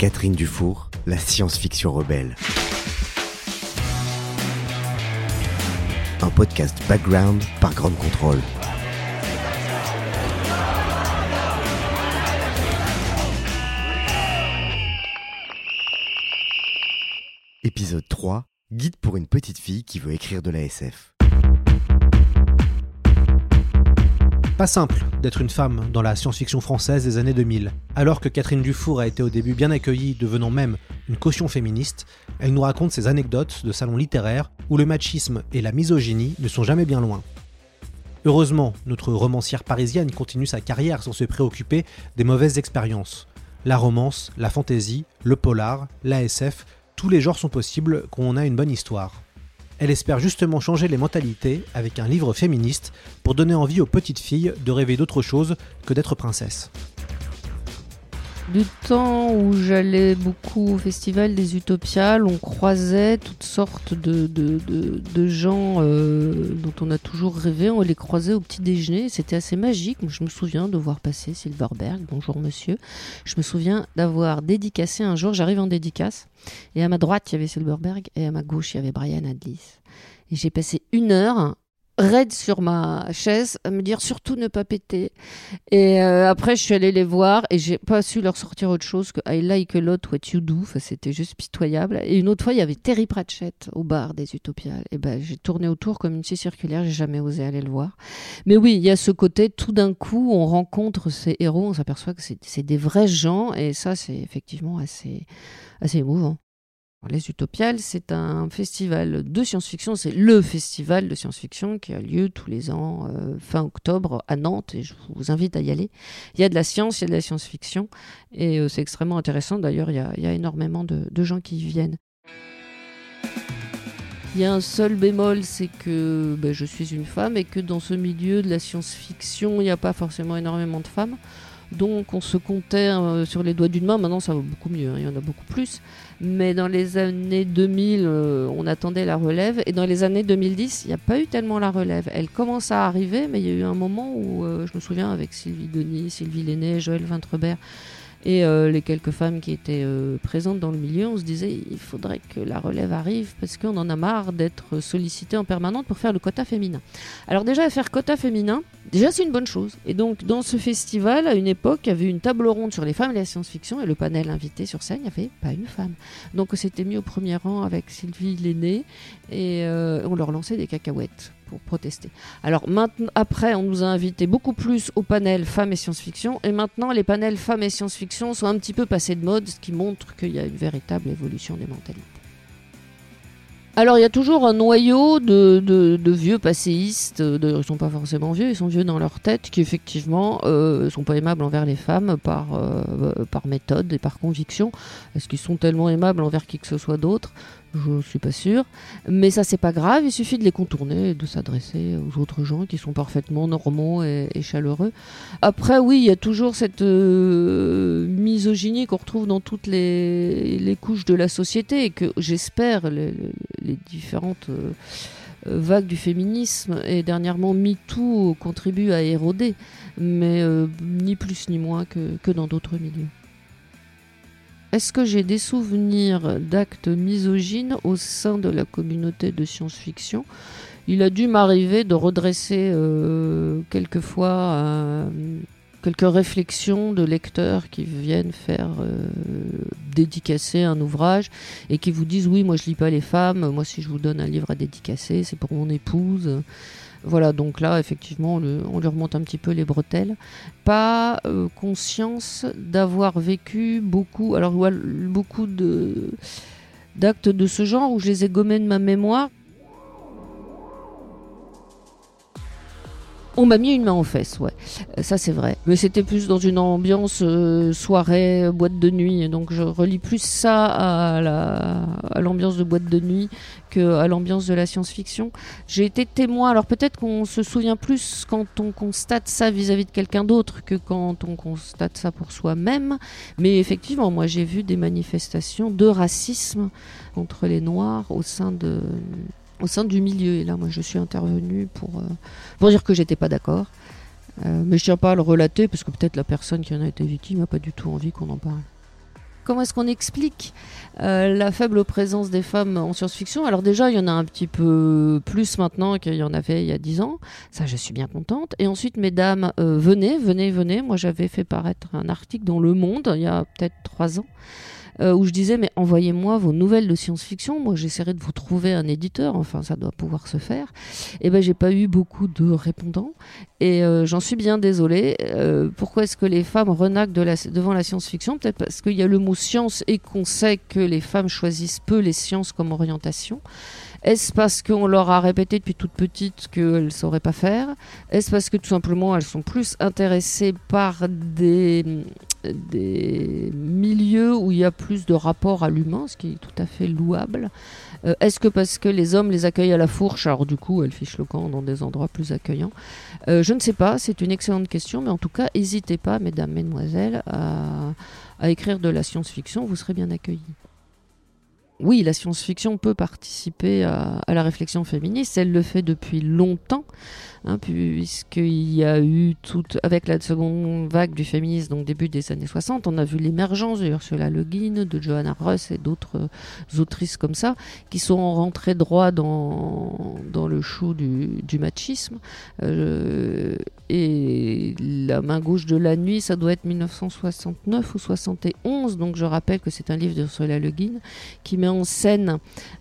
Catherine Dufour, la science-fiction rebelle. Un podcast background par Grande Contrôle. Épisode 3 Guide pour une petite fille qui veut écrire de la SF. Pas simple d'être une femme dans la science-fiction française des années 2000. Alors que Catherine Dufour a été au début bien accueillie, devenant même une caution féministe, elle nous raconte ses anecdotes de salons littéraires où le machisme et la misogynie ne sont jamais bien loin. Heureusement, notre romancière parisienne continue sa carrière sans se préoccuper des mauvaises expériences. La romance, la fantaisie, le polar, l'ASF, tous les genres sont possibles quand on a une bonne histoire. Elle espère justement changer les mentalités avec un livre féministe pour donner envie aux petites filles de rêver d'autre chose que d'être princesse. Du temps où j'allais beaucoup au festival des Utopiales, on croisait toutes sortes de, de, de- gens euh, dont on a toujours rêvé. On les croisait au petit déjeuner. C'était assez magique. Je me souviens de voir passer Silverberg. Bonjour monsieur. Je me souviens d'avoir dédicacé un jour. J'arrive en dédicace. Et à ma droite, il y avait Silverberg. Et à ma gauche, il y avait Brian Adlis. Et j'ai passé une heure raide sur ma chaise à me dire surtout ne pas péter. Et euh, après, je suis allée les voir et j'ai pas su leur sortir autre chose que I like a lot what you do. Enfin, c'était juste pitoyable. Et une autre fois, il y avait Terry Pratchett au bar des Utopiales. Et ben, j'ai tourné autour comme une scie circulaire. J'ai jamais osé aller le voir. Mais oui, il y a ce côté, tout d'un coup, on rencontre ces héros, on s'aperçoit que c'est des vrais gens. Et ça, c'est effectivement assez, assez émouvant. Les Utopiales, c'est un festival de science-fiction, c'est le festival de science-fiction qui a lieu tous les ans euh, fin octobre à Nantes et je vous invite à y aller. Il y a de la science, il y a de la science-fiction et euh, c'est extrêmement intéressant. D'ailleurs, il y a, énormément de, de gens qui y viennent. Il y a un seul bémol, c'est que ben, je suis une femme et que dans ce milieu de la science-fiction, il n'y a pas forcément énormément de femmes. Donc on se comptait euh, sur les doigts d'une main, maintenant ça va beaucoup mieux, hein, il y en a beaucoup plus. Mais dans les années 2000, euh, on attendait la relève. Et dans les années 2010, il n'y a pas eu tellement la relève. Elle commence à arriver, mais il y a eu un moment où, euh, je me souviens, avec Sylvie Denis, Sylvie Lenné, Joël Vintrebert et euh, les quelques femmes qui étaient euh, présentes dans le milieu, on se disait il faudrait que la relève arrive parce qu'on en a marre d'être sollicité en permanence pour faire le quota féminin. Alors déjà, faire quota féminin, déjà c'est une bonne chose. Et donc dans ce festival, à une époque, il y avait une table ronde sur les femmes et la science-fiction et le panel invité sur scène, il n'y avait pas une femme. Donc on s'était mis au premier rang avec Sylvie Lenné et euh, on leur lançait des cacahuètes pour protester. Alors maintenant, après, on nous a invités beaucoup plus au panel femmes et science-fiction, et maintenant les panels femmes et science-fiction sont un petit peu passés de mode, ce qui montre qu'il y a une véritable évolution des mentalités. Alors il y a toujours un noyau de, de- de vieux passéistes, d'ailleurs ils sont pas forcément vieux, ils sont vieux dans leur tête, qui effectivement euh, sont pas aimables envers les femmes par, euh, par méthode et par conviction. Est-ce qu'ils sont tellement aimables envers qui que ce soit d'autre? Je suis pas sûre. Mais ça c'est pas grave, il suffit de les contourner et de s'adresser aux autres gens qui sont parfaitement normaux et, chaleureux. Après oui, il y a toujours cette euh, misogynie qu'on retrouve dans toutes les, couches de la société et que j'espère les- différentes euh, euh, vagues du féminisme et dernièrement MeToo contribuent à éroder, mais euh, ni plus ni moins que, dans d'autres milieux. Est-ce que j'ai des souvenirs d'actes misogynes au sein de la communauté de science-fiction? Il a dû m'arriver de redresser quelquefois quelques réflexions de lecteurs qui viennent faire euh, dédicacer un ouvrage et qui vous disent oui moi je lis pas les femmes, moi si je vous donne un livre à dédicacer c'est pour mon épouse. Voilà, donc là, effectivement, on, lui remonte un petit peu les bretelles. Pas euh, conscience d'avoir vécu beaucoup, alors beaucoup de d'actes de ce genre où je les ai gommés de ma mémoire. On m'a mis une main aux fesses, ouais. Euh, ça, c'est vrai. Mais c'était plus dans une ambiance euh, soirée, boîte de nuit. Donc, je relis plus ça à, à l'ambiance de boîte de nuit que à l'ambiance de la science-fiction. J'ai été témoin. Alors, peut-être qu'on se souvient plus quand on constate ça vis-à-vis de quelqu'un d'autre que quand on constate ça pour soi-même. Mais effectivement, moi, j'ai vu des manifestations de racisme contre les Noirs au sein de au sein du milieu. Et là, moi, je suis intervenue pour, euh, pour dire que j'étais pas d'accord. Euh, mais je tiens pas à le relater parce que peut-être la personne qui en a été victime n'a pas du tout envie qu'on en parle. Comment est-ce qu'on explique euh, la faible présence des femmes en science-fiction? Alors déjà, il y en a un petit peu plus maintenant qu'il y en avait il y a dix ans. Ça, je suis bien contente. Et ensuite, mesdames, venez, venez, venez. Moi, j'avais fait paraître un article dans Le Monde il y a peut-être trois ans euh, où je disais mais envoyez-moi vos nouvelles de science-fiction, moi j'essaierai de vous trouver un éditeur, enfin ça doit pouvoir se faire. Et eh ben j'ai pas eu beaucoup de répondants et euh, j'en suis bien désolée. Euh, pourquoi est-ce que les femmes renacent devant la science-fiction? Peut-être parce qu'il y a le mot science et qu'on sait que les femmes choisissent peu les sciences comme orientation. Est-ce parce qu'on leur a répété depuis toute petite qu'elles ne sauraient pas faire? Est-ce parce que tout simplement elles sont plus intéressées par des, milieux où il y a plus de rapport à l'humain, ce qui est tout à fait louable? Euh, Est-ce que parce que les hommes les accueillent à la fourche, alors du coup elles fichent le camp dans des endroits plus accueillants? Euh, Je ne sais pas, c'est une excellente question, mais en tout cas, n'hésitez pas, mesdames, mesdemoiselles, à, à écrire de la science-fiction, vous serez bien accueillis oui, la science-fiction peut participer à, la réflexion féministe. Elle le fait depuis longtemps, hein, puisqu'il y a eu tout, avec la seconde vague du féminisme, donc début des années 60, on a vu l'émergence de Ursula Le Guin, de Johanna Russ et d'autres autrices comme ça, qui sont rentrées droit dans, dans le chou du, machisme. Euh, et La main gauche de la nuit, ça doit être 1969 ou 71, donc je rappelle que c'est un livre d'Ursula Le Guin qui met en scène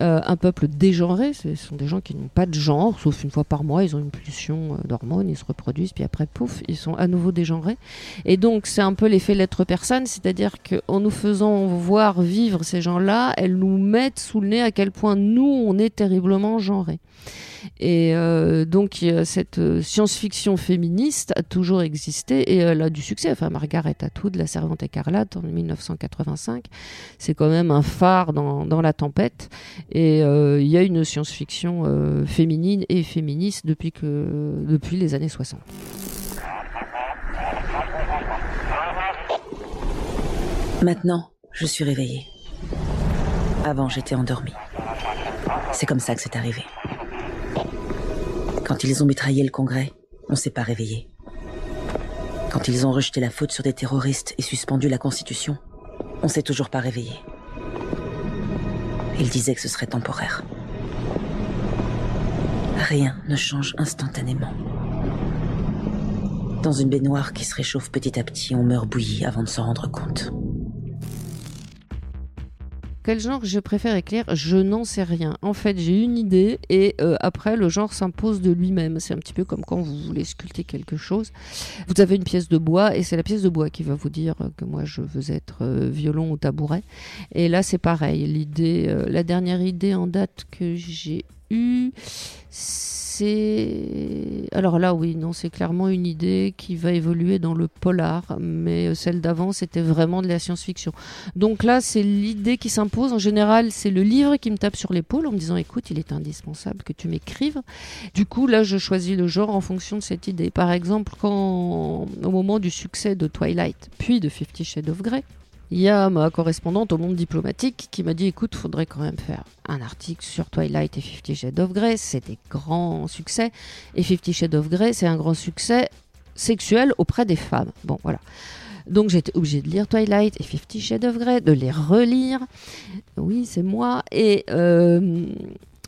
euh, un peuple dégenré. Ce sont des gens qui n'ont pas de genre, sauf une fois par mois, ils une pulsion euh, d'hormones, ils se reproduisent, puis après, pouf, ils sont à nouveau dégenrés. Et donc, c'est un peu l'effet lettre personne, c'est-à-dire qu'en nous faisant voir vivre ces gens-là, elles nous mettent sous le nez à quel point nous, on est terriblement genrés. Et euh, donc cette euh, science-fiction féministe a toujours existé et elle a du succès. Enfin, Margaret Atwood, La Servante écarlate en 1985, c'est quand même un phare dans, la tempête. Et euh, il y a une science-fiction féminine et féministe depuis, que, depuis les années 60. Maintenant, je suis réveillée. Avant, j'étais endormie. C'est comme ça que c'est arrivé. Quand ils ont mitraillé le Congrès, on s'est pas réveillé. Quand ils ont rejeté la faute sur des terroristes et suspendu la Constitution, on s'est toujours pas réveillé. Ils disaient que ce serait temporaire. Rien ne change instantanément. Dans une baignoire qui se réchauffe petit à petit, on meurt bouilli avant de s'en rendre compte. Quel genre je préfère écrire Je n'en sais rien. En fait, j'ai une idée et euh, après, le genre s'impose de lui-même. C'est un petit peu comme quand vous voulez sculpter quelque chose. Vous avez une pièce de bois et c'est la pièce de bois qui va vous dire que moi je veux être euh, violon ou tabouret. Et là, c'est pareil. L'idée, euh, la dernière idée en date que j'ai eue, alors là, oui, non, c'est clairement une idée qui va évoluer dans le polar, mais euh, celle d'avant, c'était vraiment de la science-fiction. Donc là, c'est l'idée qui s'impose. En général, c'est le livre qui me tape sur l'épaule en me disant écoute, il est indispensable que tu m'écrives. Du coup, là, je choisis le genre en fonction de cette idée. Par exemple, quand, au moment du succès de Twilight, puis de Fifty Shades of Grey, il y a ma correspondante au monde diplomatique qui m'a dit écoute, faudrait quand même faire un article sur Twilight et Fifty Shades of Grey, c'est des grands succès. Et Fifty Shades of Grey, c'est un grand succès sexuel auprès des femmes. Bon, voilà. Donc j'étais obligée de lire Twilight et Fifty Shades of Grey, de les relire. Oui, c'est moi. Et euh,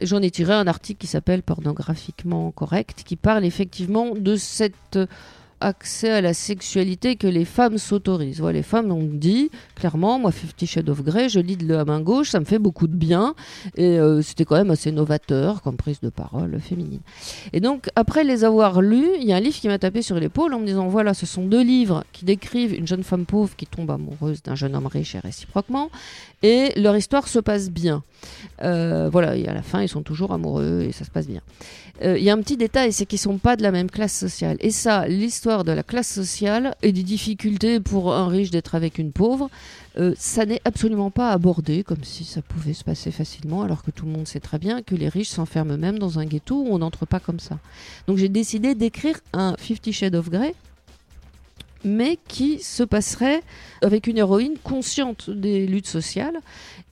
j'en ai tiré un article qui s'appelle Pornographiquement correct, qui parle effectivement de cette accès à la sexualité que les femmes s'autorisent. Voilà, les femmes ont dit clairement, moi, Fifty Shades of Grey, je lis de la main gauche, ça me fait beaucoup de bien. Et euh, c'était quand même assez novateur comme prise de parole féminine. Et donc, après les avoir lus, il y a un livre qui m'a tapé sur l'épaule en me disant voilà, ce sont deux livres qui décrivent une jeune femme pauvre qui tombe amoureuse d'un jeune homme riche et réciproquement. Et leur histoire se passe bien. Euh, voilà, et à la fin, ils sont toujours amoureux et ça se passe bien. Euh, il y a un petit détail, c'est qu'ils sont pas de la même classe sociale. Et ça, l'histoire de la classe sociale et des difficultés pour un riche d'être avec une pauvre, euh, ça n'est absolument pas abordé comme si ça pouvait se passer facilement, alors que tout le monde sait très bien que les riches s'enferment eux-mêmes dans un ghetto où on n'entre pas comme ça. Donc j'ai décidé d'écrire un Fifty Shades of Grey mais qui se passerait avec une héroïne consciente des luttes sociales.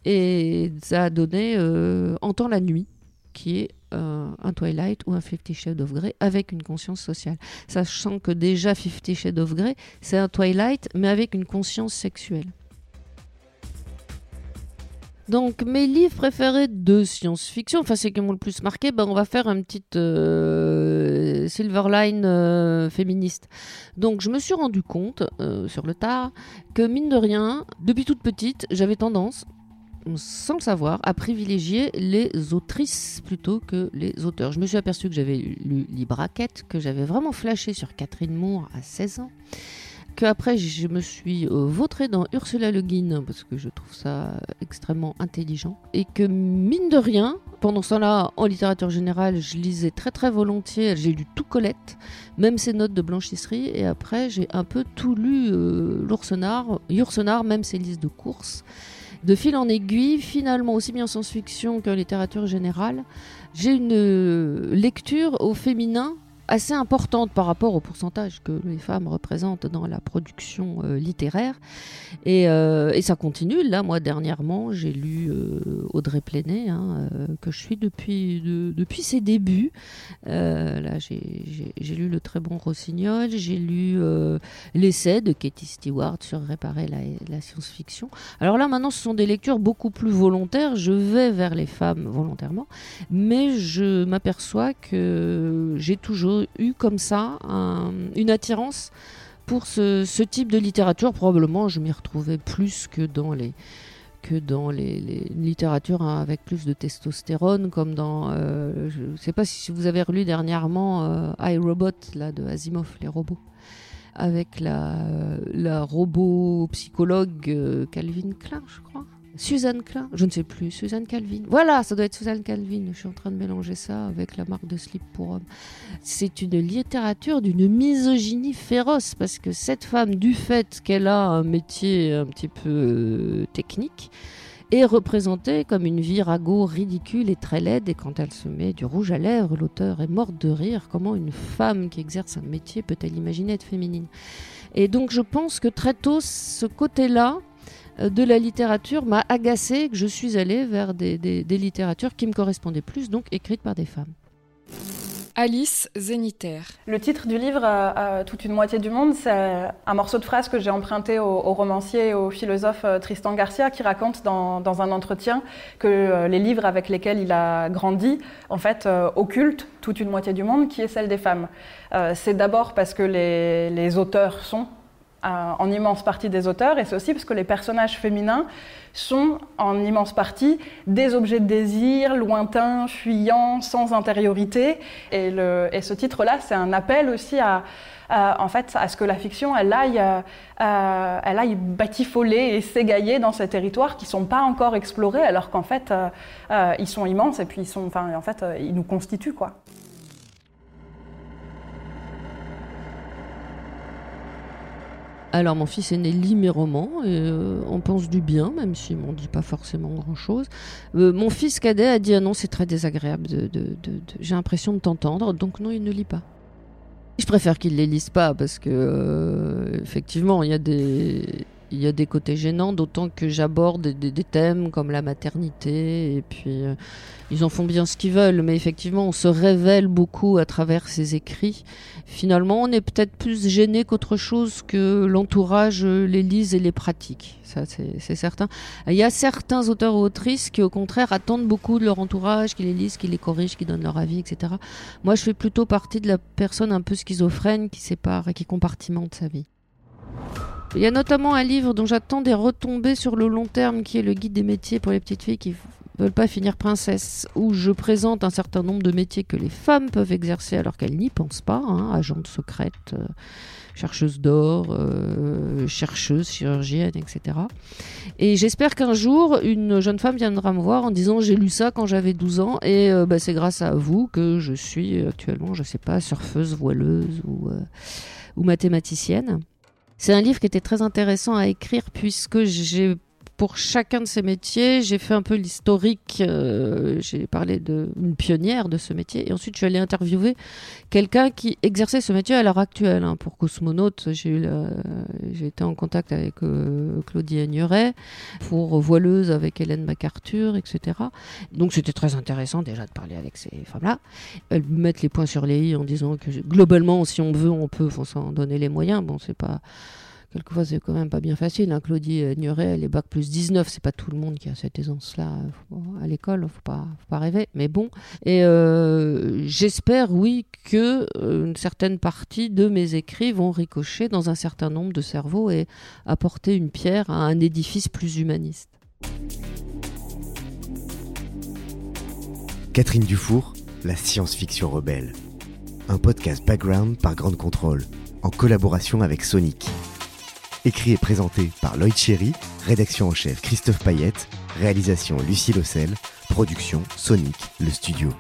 Et ça a donné euh, En temps la nuit, qui est euh, un Twilight ou un Fifty Shades of Grey avec une conscience sociale. Sachant que déjà Fifty Shades of Grey, c'est un Twilight, mais avec une conscience sexuelle. Donc mes livres préférés de science-fiction, enfin ceux qui m'ont le plus marqué, ben, on va faire un petit euh, Silverline euh, féministe. Donc je me suis rendu compte euh, sur le tard que mine de rien, depuis toute petite, j'avais tendance, sans le savoir, à privilégier les autrices plutôt que les auteurs. Je me suis aperçu que j'avais lu Libraquette, que j'avais vraiment flashé sur Catherine Moore à 16 ans que après je me suis euh, vautrée dans Ursula Le Guin parce que je trouve ça extrêmement intelligent et que mine de rien pendant ce temps-là en littérature générale je lisais très très volontiers j'ai lu tout Colette même ses notes de blanchisserie et après j'ai un peu tout lu euh, l'Oursenard même ses listes de courses de fil en aiguille finalement aussi bien en science-fiction qu'en littérature générale j'ai une euh, lecture au féminin assez importante par rapport au pourcentage que les femmes représentent dans la production euh, littéraire. Et, euh, et, ça continue. Là, moi, dernièrement, j'ai lu euh, Audrey Plénet, hein, que je suis depuis, depuis ses débuts. là, j'ai lu le très bon Rossignol, j'ai lu l'essai de Katie Stewart sur réparer la science-fiction. Alors là, maintenant, ce sont des lectures beaucoup plus volontaires. Je vais vers les femmes volontairement, mais je m'aperçois que j'ai toujours eu comme ça une attirance pour ce, type de littérature. Probablement, je m'y retrouvais plus que dans les que dans les, littératures hein, avec plus de testostérone, comme dans, euh, je ne sais pas si vous avez relu dernièrement euh, I, Robot, là, de Asimov, les robots, avec la, la robot psychologue euh, Calvin Klein, je crois. Suzanne Klein, je ne sais plus, Suzanne Calvin. Voilà, ça doit être Suzanne Calvin. Je suis en train de mélanger ça avec la marque de slip pour homme. C'est une littérature d'une misogynie féroce parce que cette femme, du fait qu'elle a un métier un petit peu euh, technique, est représentée comme une virago ridicule et très laide. Et quand elle se met du rouge à lèvres, l'auteur est morte de rire. Comment une femme qui exerce un métier peut-elle imaginer être féminine? Et donc je pense que très tôt, ce côté-là, de la littérature m'a agacé que je suis allée vers des, littératures qui me correspondaient plus, donc écrites par des femmes. Alice Zénitaire. Le titre du livre, euh, euh, Toute une moitié du monde, c'est un morceau de phrase que j'ai emprunté au, romancier et au philosophe Tristan Garcia qui raconte dans, un entretien que les livres avec lesquels il a grandi, en fait, occultent toute une moitié du monde qui est celle des femmes. c'est d'abord parce que les auteurs sont en immense partie des auteurs, et c'est aussi parce que les personnages féminins sont en immense partie des objets de désir, lointains, fuyants, sans intériorité. Et, ce titre-là, c'est un appel aussi à, en fait, à ce que la fiction, elle aille, euh, elle aille batifoler et s'égailler dans ces territoires qui ne sont pas encore explorés, alors qu'en fait, euh, euh, ils sont immenses et puis ils, sont, en fait, ils nous constituent. quoi. Alors mon fils aîné lit mes romans et euh, on pense du bien, même s'il m'en dit pas forcément grand-chose. Euh, mon fils cadet a dit ah non c'est très désagréable, de, j'ai l'impression de t'entendre, donc non il ne lit pas. Je préfère qu'il les lise pas parce que euh, effectivement il y a des il y a des côtés gênants, d'autant que j'aborde des, thèmes comme la maternité, et puis euh, ils en font bien ce qu'ils veulent, mais effectivement, on se révèle beaucoup à travers ces écrits. Finalement, on est peut-être plus gêné qu'autre chose que l'entourage les lise et les pratique. Ça, c'est certain. Il y a certains auteurs ou autrices qui, au contraire, attendent beaucoup de leur entourage, qui les lisent, qui les corrigent, qui donnent leur avis, etc. Moi, je fais plutôt partie de la personne un peu schizophrène qui sépare et qui compartimente sa vie. Il y a notamment un livre dont j'attends des retombées sur le long terme qui est le guide des métiers pour les petites filles qui veulent pas finir princesse, où je présente un certain nombre de métiers que les femmes peuvent exercer alors qu'elles n'y pensent pas, hein, agentes secrètes, euh, chercheuses d'or, euh, chercheuses, chirurgiennes, etc. Et j'espère qu'un jour, une jeune femme viendra me voir en disant j'ai lu ça quand j'avais 12 ans et euh, bah, c'est grâce à vous que je suis actuellement, je sais pas, surfeuse, voileuse ou, ou mathématicienne. C'est un livre qui était très intéressant à écrire puisque j'ai pour chacun de ces métiers, j'ai fait un peu l'historique. Euh, j'ai parlé d'une pionnière de ce métier. Et ensuite, je suis allée interviewer quelqu'un qui exerçait ce métier à l'heure actuelle. Hein. Pour Cosmonaute, j'ai été en contact avec euh, Claudie Aigneret. Pour Voileuse, avec Hélène MacArthur, etc. Donc, c'était très intéressant déjà de parler avec ces femmes-là. Elles mettent les points sur les i en disant que globalement, si on veut, on peut, faut s'en donner les moyens. Bon, c'est pas quelquefois c'est quand même pas bien facile. Hein. Claudie Nuret, elle est bac plus 19, c'est pas tout le monde qui a cette aisance-là à l'école, faut pas, faut pas rêver. Mais bon, et euh, j'espère, oui, que euh, une certaine partie de mes écrits vont ricocher dans un certain nombre de cerveaux et apporter une pierre à un édifice plus humaniste. Catherine Dufour, la science-fiction rebelle. Un podcast background par Grande Contrôle, en collaboration avec Sonic. Écrit et présenté par Lloyd Cherry, rédaction en chef Christophe Payette, réalisation Lucie Lossel, production Sonic, le studio.